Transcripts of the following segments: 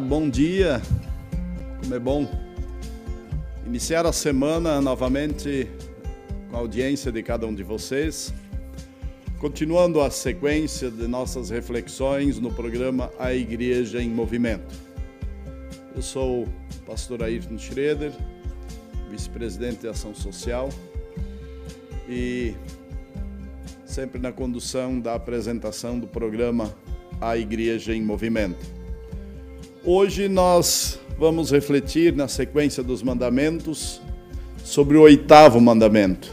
Bom dia. Como é bom iniciar a semana novamente com a audiência de cada um de vocês, continuando a sequência de nossas reflexões no programa A Igreja em Movimento. Eu sou o pastor Ayrton Schroeder, vice-presidente de Ação Social e sempre na condução da apresentação do programa A Igreja em Movimento. Hoje nós vamos refletir na sequência dos mandamentos sobre o oitavo mandamento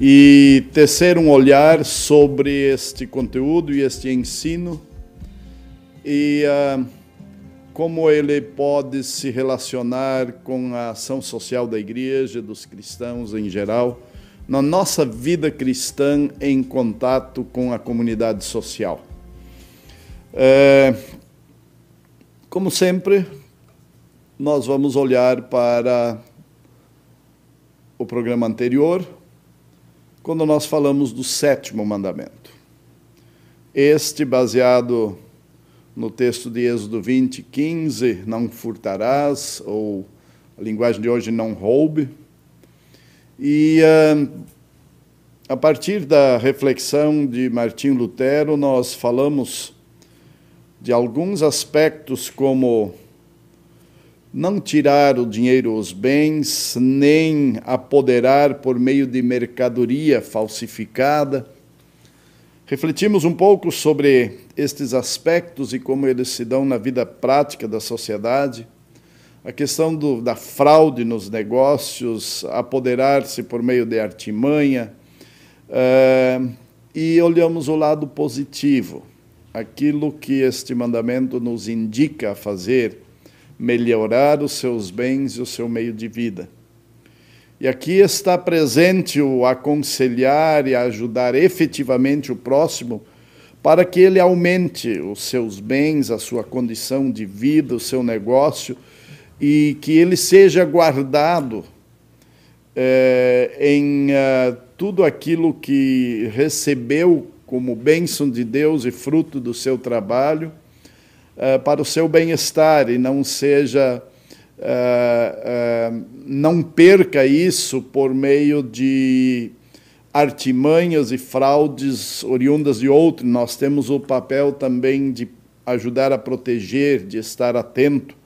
e tecer um olhar sobre este conteúdo e este ensino e uh, como ele pode se relacionar com a ação social da igreja, dos cristãos em geral, na nossa vida cristã em contato com a comunidade social. Uh, como sempre, nós vamos olhar para o programa anterior, quando nós falamos do sétimo mandamento. Este, baseado no texto de Êxodo 20, 15, não furtarás, ou a linguagem de hoje, não roube. E uh, a partir da reflexão de Martim Lutero, nós falamos de alguns aspectos como não tirar o dinheiro os bens, nem apoderar por meio de mercadoria falsificada. Refletimos um pouco sobre estes aspectos e como eles se dão na vida prática da sociedade. A questão do, da fraude nos negócios, apoderar-se por meio de artimanha. Uh, e olhamos o lado positivo aquilo que este mandamento nos indica a fazer, melhorar os seus bens e o seu meio de vida. E aqui está presente o aconselhar e ajudar efetivamente o próximo para que ele aumente os seus bens, a sua condição de vida, o seu negócio e que ele seja guardado é, em uh, tudo aquilo que recebeu como bênção de Deus e fruto do seu trabalho, uh, para o seu bem-estar e não seja. Uh, uh, não perca isso por meio de artimanhas e fraudes oriundas de outro. Nós temos o papel também de ajudar a proteger, de estar atento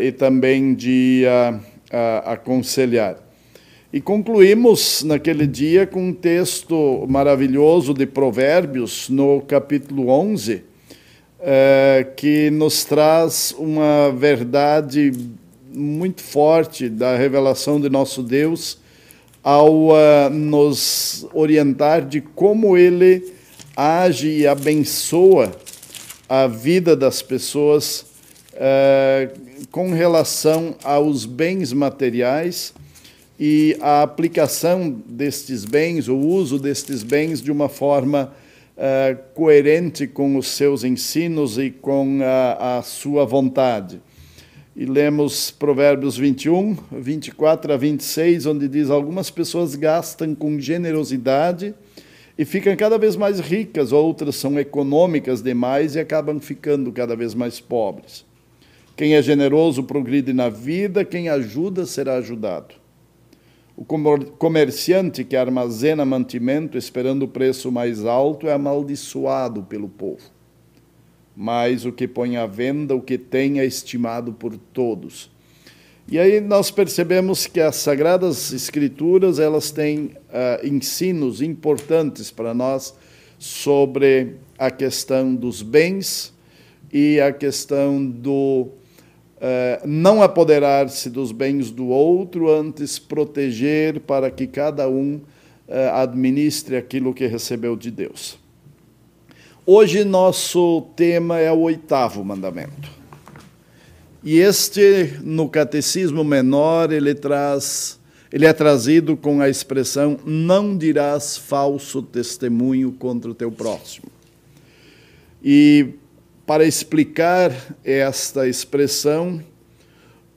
e também de aconselhar. E concluímos naquele dia com um texto maravilhoso de Provérbios, no capítulo 11, é, que nos traz uma verdade muito forte da revelação de nosso Deus ao uh, nos orientar de como ele age e abençoa a vida das pessoas uh, com relação aos bens materiais e a aplicação destes bens, o uso destes bens de uma forma uh, coerente com os seus ensinos e com a, a, sua vontade. E lemos Provérbios 21, 24 a 26, onde diz: Algumas pessoas gastam com generosidade e ficam cada vez mais ricas, outras são econômicas demais e acabam ficando cada vez mais pobres. Quem é generoso progride na vida, quem ajuda será ajudado. O comerciante que armazena mantimento esperando o preço mais alto é amaldiçoado pelo povo. Mas o que põe à venda o que tem é estimado por todos. E aí nós percebemos que as sagradas escrituras elas têm uh, ensinos importantes para nós sobre a questão dos bens e a questão do não apoderar-se dos bens do outro, antes proteger para que cada um eh, administre aquilo que recebeu de Deus. Hoje nosso tema é o oitavo mandamento. E este, no catecismo menor, ele traz, ele é trazido com a expressão: não dirás falso testemunho contra o teu próximo. E para explicar esta expressão,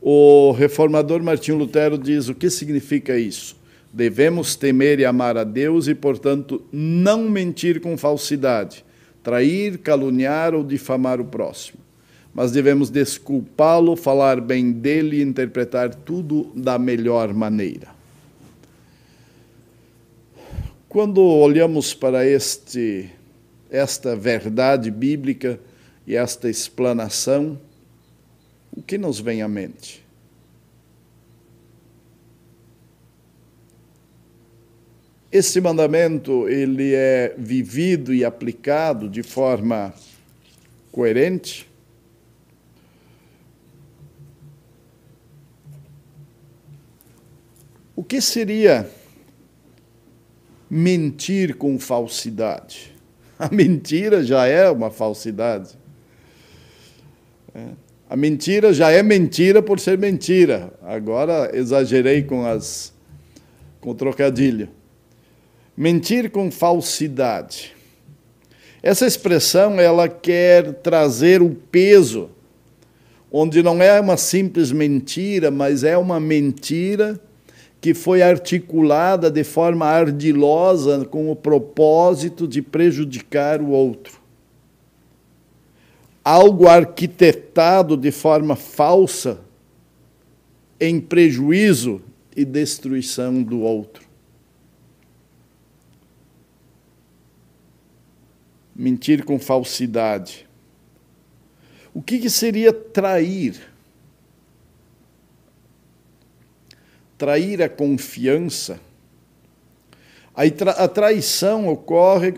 o reformador Martinho Lutero diz o que significa isso. Devemos temer e amar a Deus e, portanto, não mentir com falsidade, trair, caluniar ou difamar o próximo. mas devemos desculpá-lo, falar bem dele e interpretar tudo da melhor maneira. Quando olhamos para este, esta verdade bíblica e esta explanação, o que nos vem à mente? Esse mandamento ele é vivido e aplicado de forma coerente? O que seria mentir com falsidade? A mentira já é uma falsidade. É. A mentira já é mentira por ser mentira. Agora exagerei com as com o trocadilho. Mentir com falsidade. Essa expressão ela quer trazer o peso onde não é uma simples mentira, mas é uma mentira que foi articulada de forma ardilosa com o propósito de prejudicar o outro. Algo arquitetado de forma falsa em prejuízo e destruição do outro. Mentir com falsidade. O que, que seria trair? trair a confiança, a traição ocorre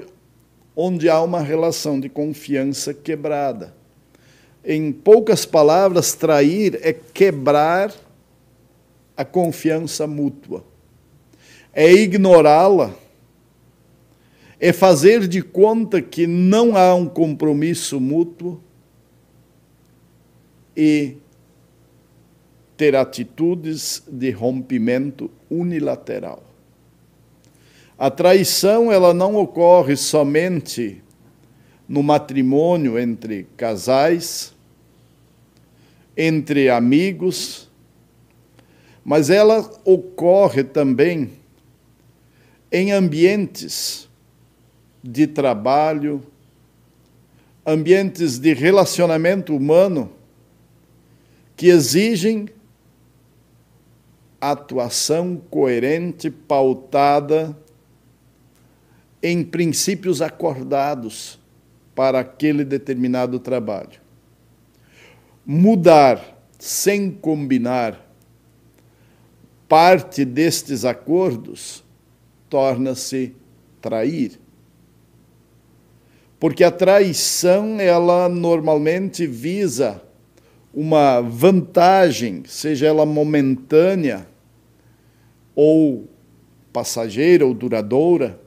onde há uma relação de confiança quebrada. Em poucas palavras, trair é quebrar a confiança mútua, é ignorá-la, é fazer de conta que não há um compromisso mútuo e ter atitudes de rompimento unilateral. A traição ela não ocorre somente no matrimônio entre casais, entre amigos, mas ela ocorre também em ambientes de trabalho, ambientes de relacionamento humano que exigem atuação coerente, pautada em princípios acordados para aquele determinado trabalho. Mudar sem combinar parte destes acordos torna-se trair. Porque a traição, ela normalmente visa uma vantagem, seja ela momentânea ou passageira ou duradoura,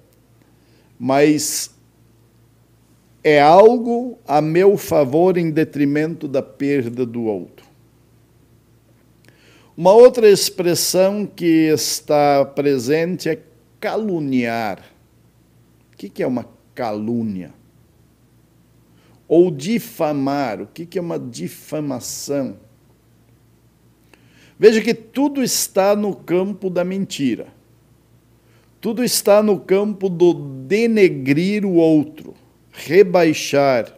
mas é algo a meu favor em detrimento da perda do outro. Uma outra expressão que está presente é caluniar. O que é uma calúnia? Ou difamar. O que é uma difamação? Veja que tudo está no campo da mentira. Tudo está no campo do denegrir o outro, rebaixar,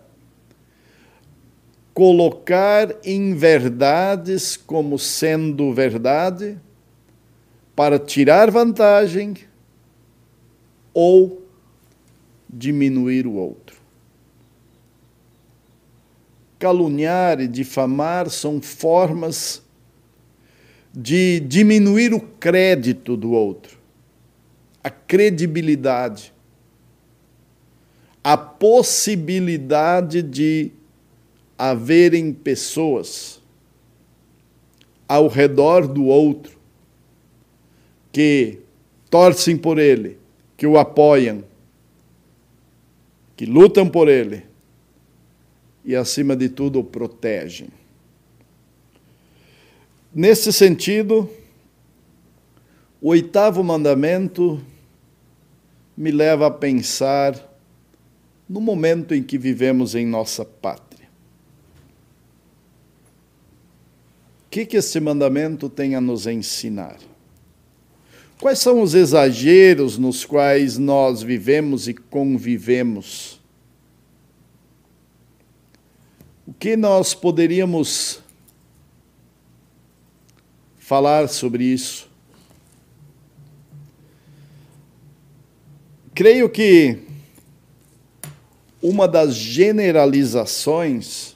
colocar em verdades como sendo verdade, para tirar vantagem ou diminuir o outro. Caluniar e difamar são formas de diminuir o crédito do outro, a credibilidade, a possibilidade de haverem pessoas ao redor do outro que torcem por ele, que o apoiam, que lutam por ele e, acima de tudo, o protegem. Nesse sentido, o oitavo mandamento me leva a pensar no momento em que vivemos em nossa pátria. O que, que esse mandamento tem a nos ensinar? Quais são os exageros nos quais nós vivemos e convivemos? que nós poderíamos falar sobre isso? Creio que uma das generalizações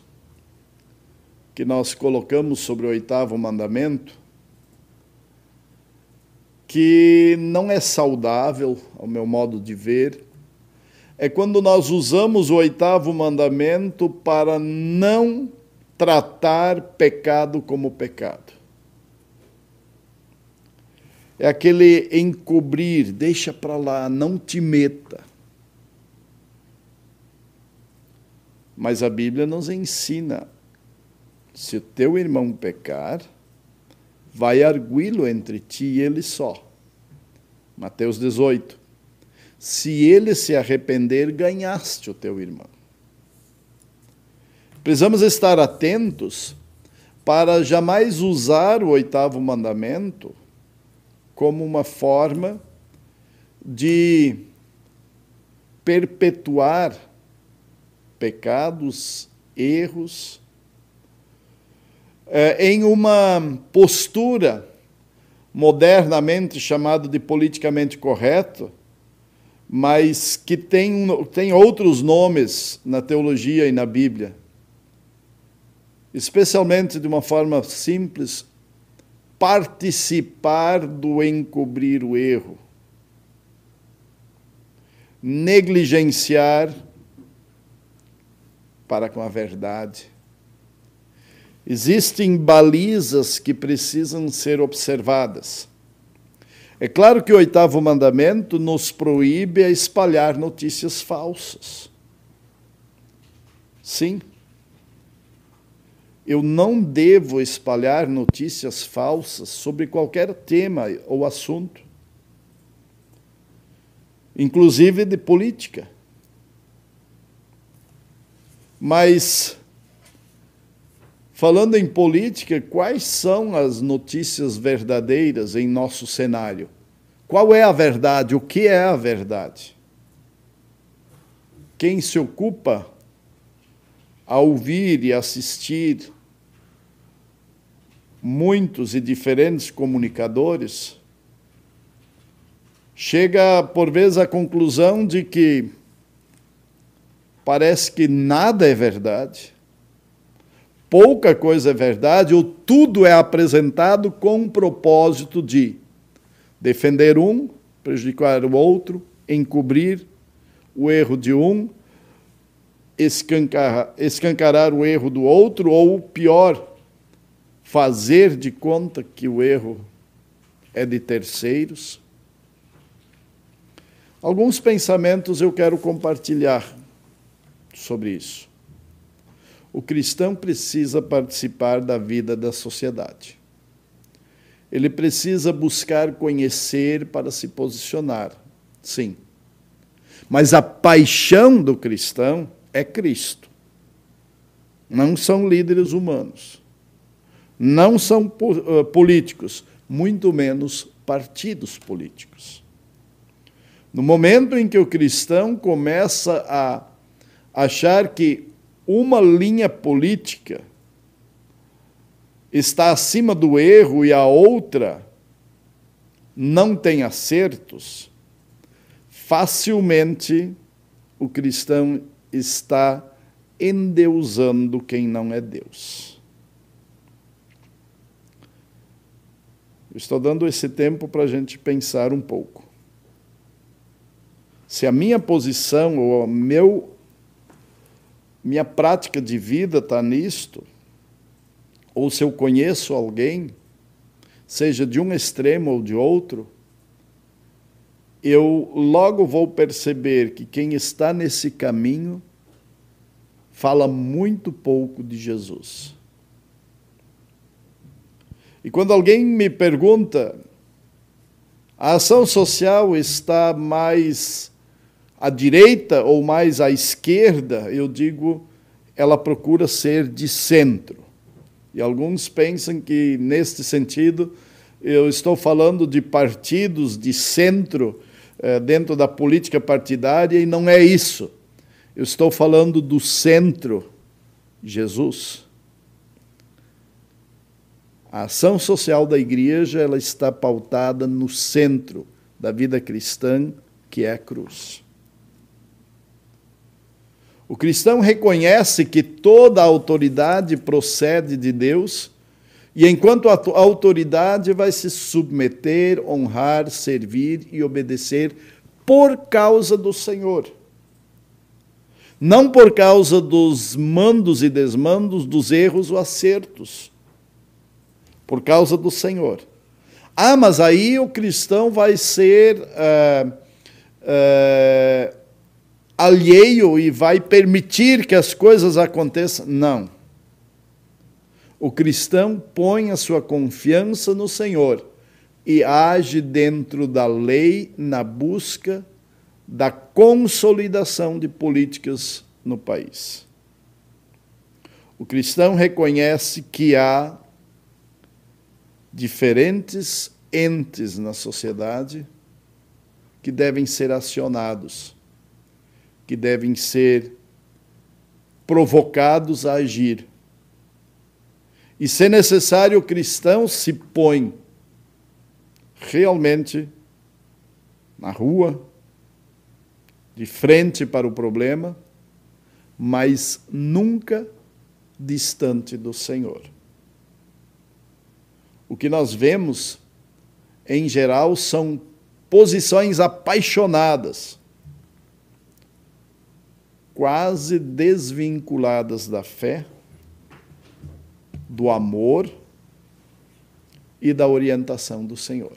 que nós colocamos sobre o oitavo mandamento, que não é saudável, ao meu modo de ver, é quando nós usamos o oitavo mandamento para não tratar pecado como pecado. É aquele encobrir, deixa para lá, não te meta. Mas a Bíblia nos ensina se o teu irmão pecar, vai arguí-lo entre ti e ele só. Mateus 18. Se ele se arrepender, ganhaste o teu irmão. Precisamos estar atentos para jamais usar o oitavo mandamento como uma forma de perpetuar pecados, erros é, em uma postura modernamente chamada de politicamente correto, mas que tem, tem outros nomes na teologia e na Bíblia. Especialmente de uma forma simples, participar do encobrir o erro, negligenciar para com a verdade Existem balizas que precisam ser observadas. É claro que o oitavo mandamento nos proíbe a espalhar notícias falsas. Sim. Eu não devo espalhar notícias falsas sobre qualquer tema ou assunto, inclusive de política. Mas Falando em política, quais são as notícias verdadeiras em nosso cenário? Qual é a verdade? O que é a verdade? Quem se ocupa a ouvir e assistir muitos e diferentes comunicadores chega por vezes à conclusão de que parece que nada é verdade pouca coisa é verdade ou tudo é apresentado com o propósito de defender um, prejudicar o outro, encobrir o erro de um, escancarar, o erro do outro ou, pior, fazer de conta que o erro é de terceiros. Alguns pensamentos eu quero compartilhar sobre isso o cristão precisa participar da vida da sociedade. Ele precisa buscar conhecer para se posicionar, sim. Mas a paixão do cristão é Cristo. Não são líderes humanos. Não são eh, políticos, muito menos partidos políticos. No momento em que o cristão começa a achar que uma linha política está acima do erro e a outra não tem acertos, facilmente o cristão está endeusando quem não é Deus. Eu estou dando esse tempo para a gente pensar um pouco. Se a minha posição ou o meu minha prática de vida está nisto, ou se eu conheço alguém, seja de um extremo ou de outro, eu logo vou perceber que quem está nesse caminho fala muito pouco de Jesus. E quando alguém me pergunta, a ação social está mais à direita ou mais à esquerda, eu digo, ela procura ser de centro. E alguns pensam que, neste sentido, eu estou falando de partidos de centro eh, dentro da política partidária e não é isso. Eu estou falando do centro Jesus. A ação social da igreja ela está pautada no centro da vida cristã, que é a cruz. O cristão reconhece que toda autoridade procede de Deus, e enquanto a autoridade vai se submeter, honrar, servir e obedecer por causa do Senhor. Não por causa dos mandos e desmandos, dos erros ou acertos. Por causa do Senhor. Ah, mas aí o cristão vai ser uh, uh, alheio e vai permitir que as coisas aconteçam. Não. O cristão põe a sua confiança no Senhor e age dentro da lei na busca da consolidação de políticas no país. O cristão reconhece que há diferentes entes na sociedade que devem ser acionados que devem ser provocados a agir. E, se necessário, o cristão se põe realmente na rua, de frente para o problema, mas nunca distante do Senhor. O que nós vemos, em geral, são posições apaixonadas quase desvinculadas da fé, do amor e da orientação do Senhor.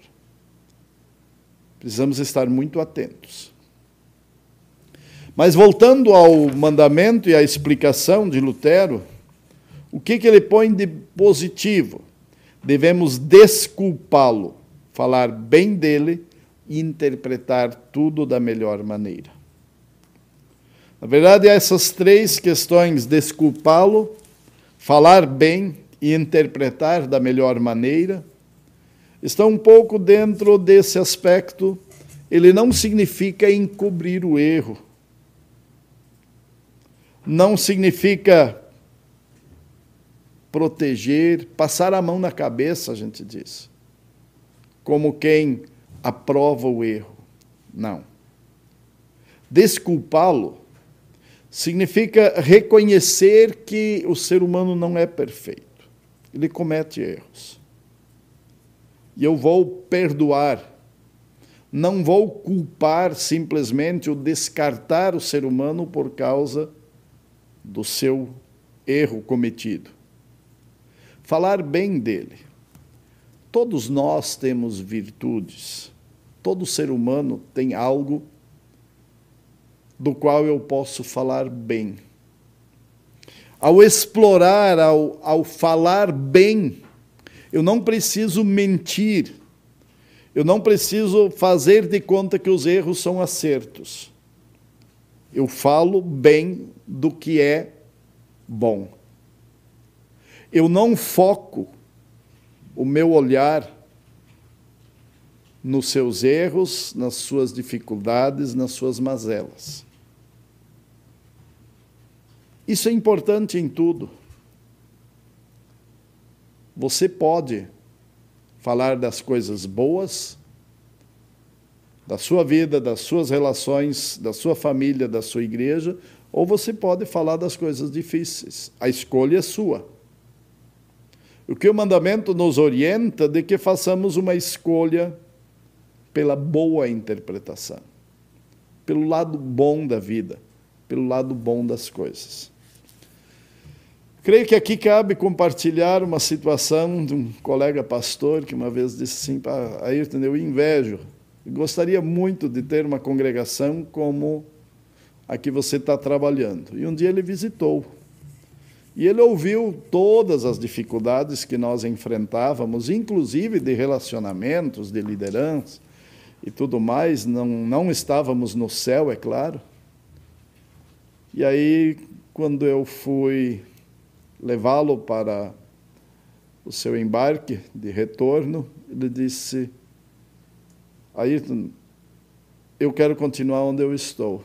Precisamos estar muito atentos. Mas voltando ao mandamento e à explicação de Lutero, o que, que ele põe de positivo? Devemos desculpá-lo, falar bem dele e interpretar tudo da melhor maneira. Na verdade, essas três questões, desculpá-lo, falar bem e interpretar da melhor maneira, estão um pouco dentro desse aspecto. Ele não significa encobrir o erro. Não significa proteger, passar a mão na cabeça, a gente diz, como quem aprova o erro. Não. Desculpá-lo significa reconhecer que o ser humano não é perfeito. Ele comete erros. E eu vou perdoar. Não vou culpar simplesmente ou descartar o ser humano por causa do seu erro cometido. Falar bem dele. Todos nós temos virtudes. Todo ser humano tem algo do qual eu posso falar bem. Ao explorar, ao, ao falar bem, eu não preciso mentir, eu não preciso fazer de conta que os erros são acertos. Eu falo bem do que é bom. Eu não foco o meu olhar nos seus erros, nas suas dificuldades, nas suas mazelas. Isso é importante em tudo. Você pode falar das coisas boas da sua vida, das suas relações, da sua família, da sua igreja, ou você pode falar das coisas difíceis. A escolha é sua. O que o mandamento nos orienta de que façamos uma escolha pela boa interpretação, pelo lado bom da vida, pelo lado bom das coisas. Creio que aqui cabe compartilhar uma situação de um colega pastor que uma vez disse assim, Ayrton, eu invejo, gostaria muito de ter uma congregação como a que você está trabalhando. E um dia ele visitou. E ele ouviu todas as dificuldades que nós enfrentávamos, inclusive de relacionamentos, de liderança e tudo mais. Não, não estávamos no céu, é claro. E aí, quando eu fui levá-lo para o seu embarque de retorno, ele disse: Ayrton, eu quero continuar onde eu estou,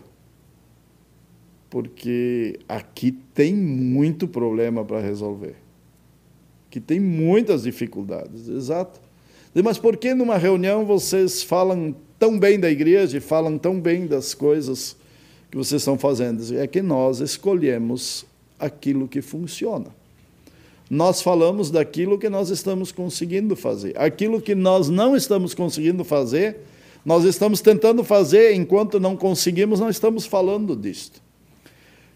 porque aqui tem muito problema para resolver. Que tem muitas dificuldades, exato. Mas por que numa reunião vocês falam tão bem da igreja e falam tão bem das coisas que vocês estão fazendo? É que nós escolhemos aquilo que funciona. Nós falamos daquilo que nós estamos conseguindo fazer. Aquilo que nós não estamos conseguindo fazer, nós estamos tentando fazer, enquanto não conseguimos, nós estamos falando disto.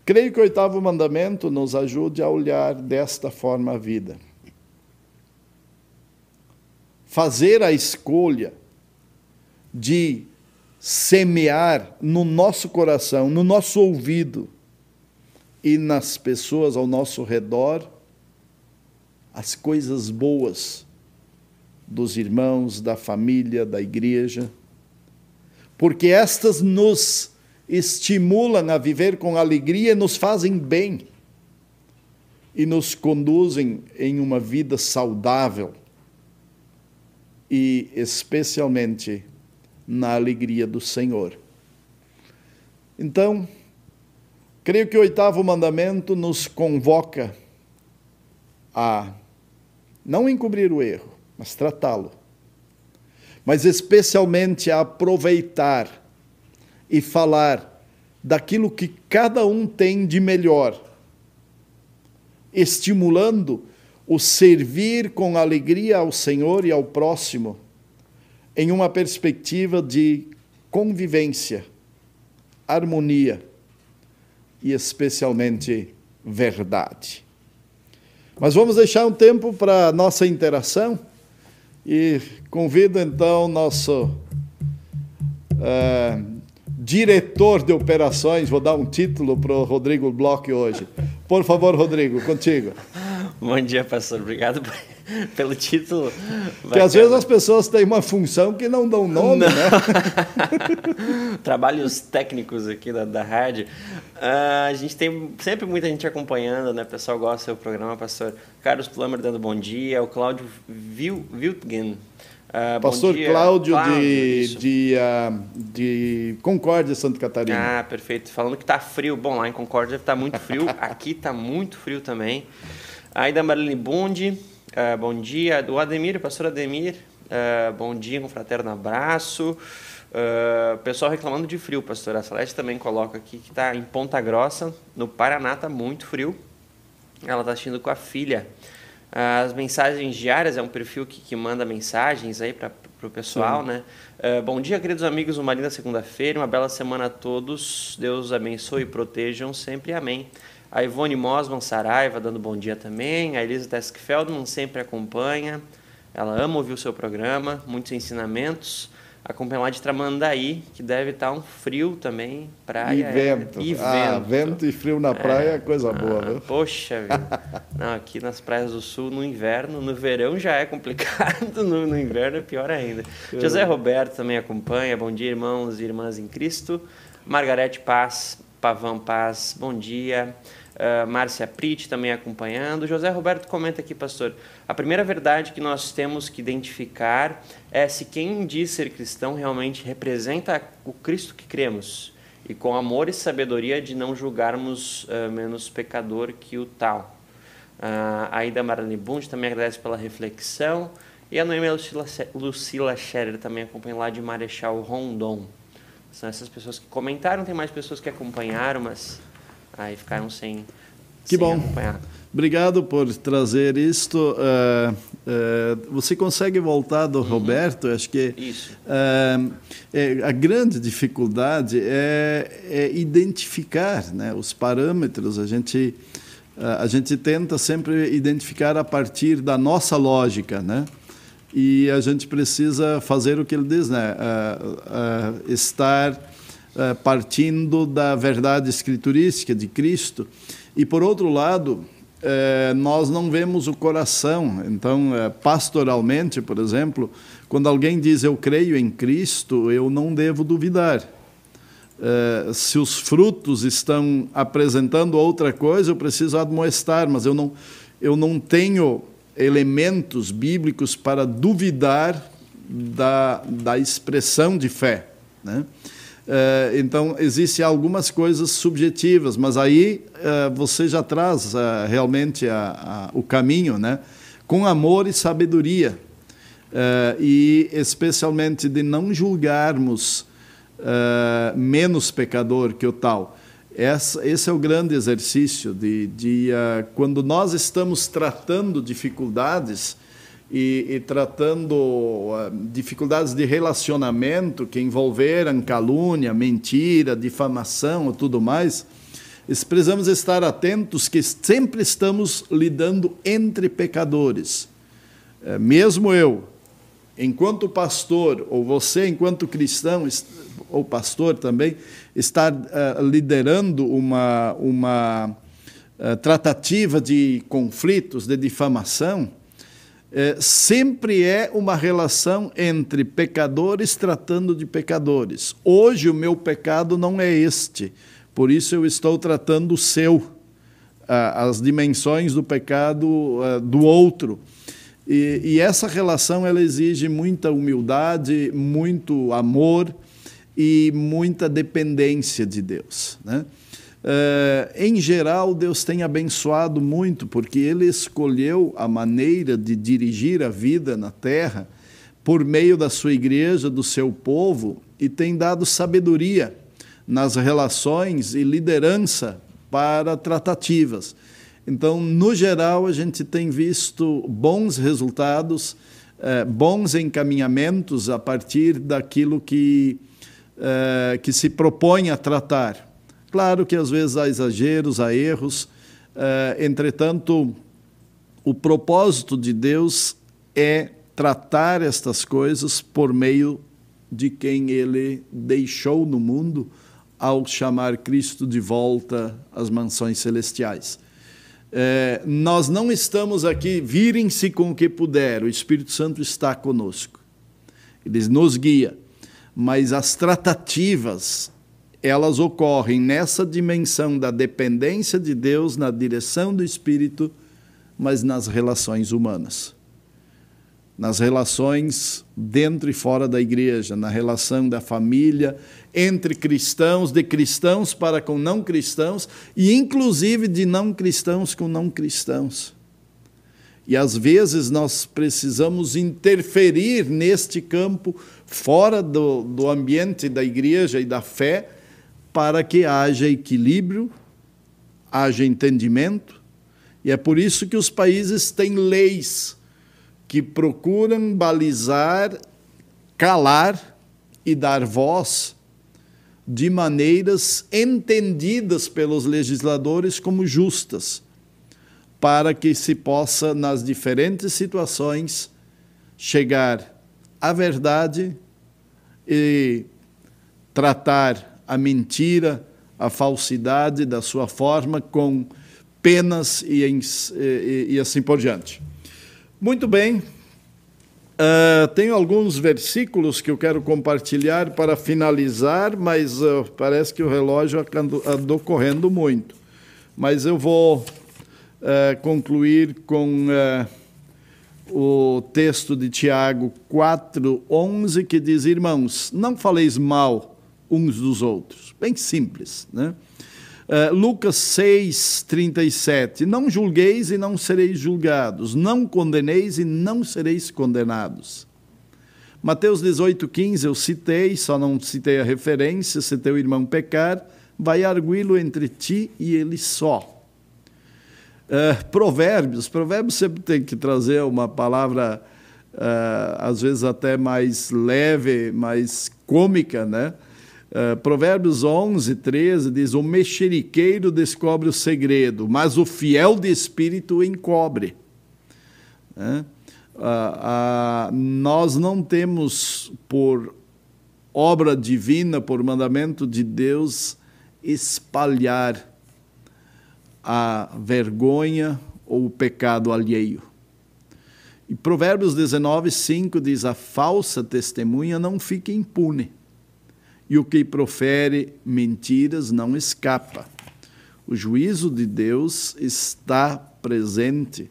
Creio que o oitavo mandamento nos ajude a olhar desta forma a vida. Fazer a escolha de semear no nosso coração, no nosso ouvido e nas pessoas ao nosso redor as coisas boas dos irmãos, da família, da igreja, porque estas nos estimulam a viver com alegria, nos fazem bem e nos conduzem em uma vida saudável e especialmente na alegria do Senhor. Então, creio que o oitavo mandamento nos convoca a não encobrir o erro, mas tratá-lo. Mas especialmente a aproveitar e falar daquilo que cada um tem de melhor, estimulando o servir com alegria ao Senhor e ao próximo, em uma perspectiva de convivência, harmonia e especialmente verdade. Mas vamos deixar um tempo para nossa interação e convido então nosso uh, diretor de operações, vou dar um título para o Rodrigo Bloch hoje. Por favor, Rodrigo, contigo. Bom dia, pastor. Obrigado pelo título. Porque às vezes as pessoas têm uma função que não dão nome, não. né? Trabalhos técnicos aqui da, da rádio. Uh, a gente tem sempre muita gente acompanhando, né? O pessoal gosta do seu programa, pastor. Carlos Plummer dando bom dia. O Cláudio Wiltgen. Uh, Pastor dia, Cláudio, Cláudio, de, de, uh, de Concórdia, Santa Catarina. Ah, perfeito. Falando que está frio. Bom, lá em Concórdia está muito frio. Aqui está muito frio também. Aí da Marilene Bundi, uh, bom dia. Do Ademir, pastor Ademir, uh, bom dia, um fraterno abraço. Uh, pessoal reclamando de frio, pastor. A Celeste também coloca aqui que está em Ponta Grossa, no Paraná, está muito frio. Ela está assistindo com a filha. As mensagens diárias é um perfil que, que manda mensagens aí para o pessoal, Sim. né? Uh, bom dia, queridos amigos. Uma linda segunda-feira, uma bela semana a todos. Deus abençoe e protejam sempre. Amém. A Ivone Mosman Saraiva dando bom dia também. A Elisa Teskfeldman sempre acompanha. Ela ama ouvir o seu programa, muitos ensinamentos. Acompanha lá de Tramandaí, que deve estar um frio também. Praia. E vento. E ah, vento. e frio na praia é, é coisa boa, viu? Poxa vida. Não, aqui nas praias do sul, no inverno, no verão já é complicado, no, no inverno é pior ainda. É. José Roberto também acompanha. Bom dia, irmãos e irmãs em Cristo. Margarete Paz, Pavão Paz, bom dia. Uh, Márcia Prit também acompanhando. José Roberto comenta aqui, pastor. A primeira verdade que nós temos que identificar é se quem diz ser cristão realmente representa o Cristo que cremos e com amor e sabedoria de não julgarmos uh, menos pecador que o tal. Uh, Ida Marani Bund também agradece pela reflexão. E a Noemi Lucila, Lucila Scherer também acompanha lá de Marechal Rondon. São essas pessoas que comentaram, tem mais pessoas que acompanharam, mas Aí ficaram sem, que sem bom. acompanhar. Obrigado por trazer isto. Uh, uh, você consegue voltar do uhum. Roberto? Acho que uh, é, a grande dificuldade é, é identificar né, os parâmetros. A gente a gente tenta sempre identificar a partir da nossa lógica, né? E a gente precisa fazer o que ele diz, né? estar partindo da verdade escriturística de Cristo. E, por outro lado, eh, nós não vemos o coração. Então, eh, pastoralmente, por exemplo, quando alguém diz eu creio em Cristo, eu não devo duvidar. se os frutos estão apresentando outra coisa, eu preciso admoestar, mas eu não, eu não tenho elementos bíblicos para duvidar da, da expressão de fé. Né? Uh, então, existem algumas coisas subjetivas, mas aí uh, você já traz uh, realmente a, a, o caminho, né? com amor e sabedoria. e especialmente de não julgarmos menos pecador que o tal. Esse é o grande exercício de, de quando nós estamos tratando dificuldades, e, e tratando uh, dificuldades de relacionamento que envolveram calúnia, mentira, difamação e tudo mais, precisamos estar atentos que sempre estamos lidando entre pecadores. É, mesmo eu, enquanto pastor, ou você, enquanto cristão, ou pastor também, estar uh, liderando uma, uma uh, tratativa de conflitos, de difamação, é, sempre é uma relação entre pecadores tratando de pecadores. Hoje o meu pecado não é este, por isso eu estou tratando o seu, as dimensões do pecado do outro. E, e essa relação ela exige muita humildade, muito amor e muita dependência de Deus. Né? Uh, em geral, Deus tem abençoado muito, porque Ele escolheu a maneira de dirigir a vida na terra por meio da sua igreja, do seu povo, e tem dado sabedoria nas relações e liderança para tratativas. Então, no geral, a gente tem visto bons resultados, uh, bons encaminhamentos a partir daquilo que, uh, que se propõe a tratar. Claro que às vezes há exageros, há erros, uh, entretanto, o propósito de Deus é tratar estas coisas por meio de quem ele deixou no mundo ao chamar Cristo de volta às mansões celestiais. É, nós não estamos aqui, virem-se com o que puder, o Espírito Santo está conosco, ele nos guia, mas as tratativas elas ocorrem nessa dimensão da dependência de Deus, na direção do Espírito, mas nas relações humanas. Nas relações dentro e fora da igreja, na relação da família, entre cristãos, de cristãos para com não cristãos, e inclusive de não cristãos com não cristãos. E às vezes nós precisamos interferir neste campo, fora do, do ambiente da igreja e da fé, para que haja equilíbrio, haja entendimento, e é por isso que os países têm leis que procuram balizar, calar e dar voz de maneiras entendidas pelos legisladores como justas, para que se possa, nas diferentes situações, chegar à verdade e tratar a mentira, a falsidade da sua forma, com penas e, e, e assim por diante. Muito bem, uh, tenho alguns versículos que eu quero compartilhar para finalizar, mas uh, parece que o relógio andou correndo muito. Mas eu vou uh, concluir com o texto de Tiago 4:11 que diz: Irmãos, não faleis mal uns dos outros. Bem simples. Né? Uh, Lucas 6, 37. Não julgueis e não sereis julgados, não condeneis e não sereis condenados. Mateus 18, 15, eu citei, só não citei a referência. Se teu irmão pecar, vai arguí-lo entre ti e ele só. Uh, provérbios, provérbios sempre tem que trazer uma palavra, uh, às vezes até mais leve, mais cômica, né? Uh, Provérbios 11, 13 diz: O mexeriqueiro descobre o segredo, mas o fiel de espírito encobre. Uh, uh, nós não temos, por obra divina, por mandamento de Deus, espalhar a vergonha ou o pecado alheio. E Provérbios 19, 5 diz: A falsa testemunha não fica impune e o que profere mentiras não escapa. O juízo de Deus está presente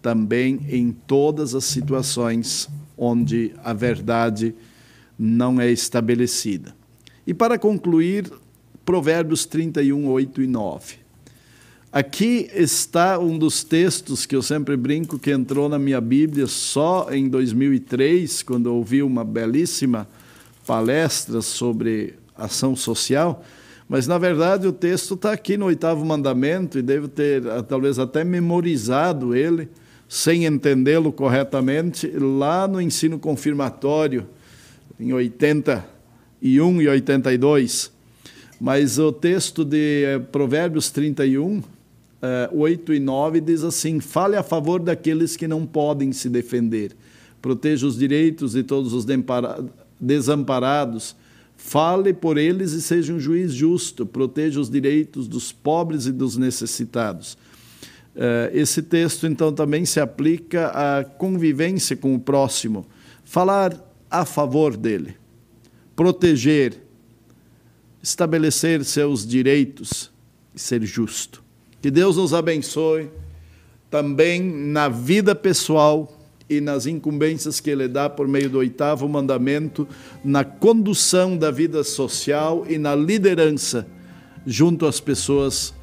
também em todas as situações onde a verdade não é estabelecida. E para concluir, Provérbios 31, 8 e 9. Aqui está um dos textos que eu sempre brinco que entrou na minha Bíblia só em 2003, quando ouvi uma belíssima palestra sobre ação social. Mas, na verdade, o texto está aqui no oitavo mandamento e devo ter, talvez, até memorizado ele, sem entendê-lo corretamente, lá no ensino confirmatório, em 81 e 82. Mas o texto de eh, Provérbios 31, 8 e 9 diz assim: Fale a favor daqueles que não podem se defender, proteja os direitos de todos os desamparados, fale por eles e seja um juiz justo, proteja os direitos dos pobres e dos necessitados. Esse texto, então, também se aplica à convivência com o próximo, falar a favor dele, proteger, estabelecer seus direitos e ser justo. Que Deus nos abençoe também na vida pessoal e nas incumbências que Ele dá por meio do oitavo mandamento, na condução da vida social e na liderança junto às pessoas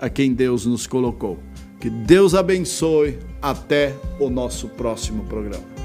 a quem Deus nos colocou. Que Deus abençoe. Até o nosso próximo programa.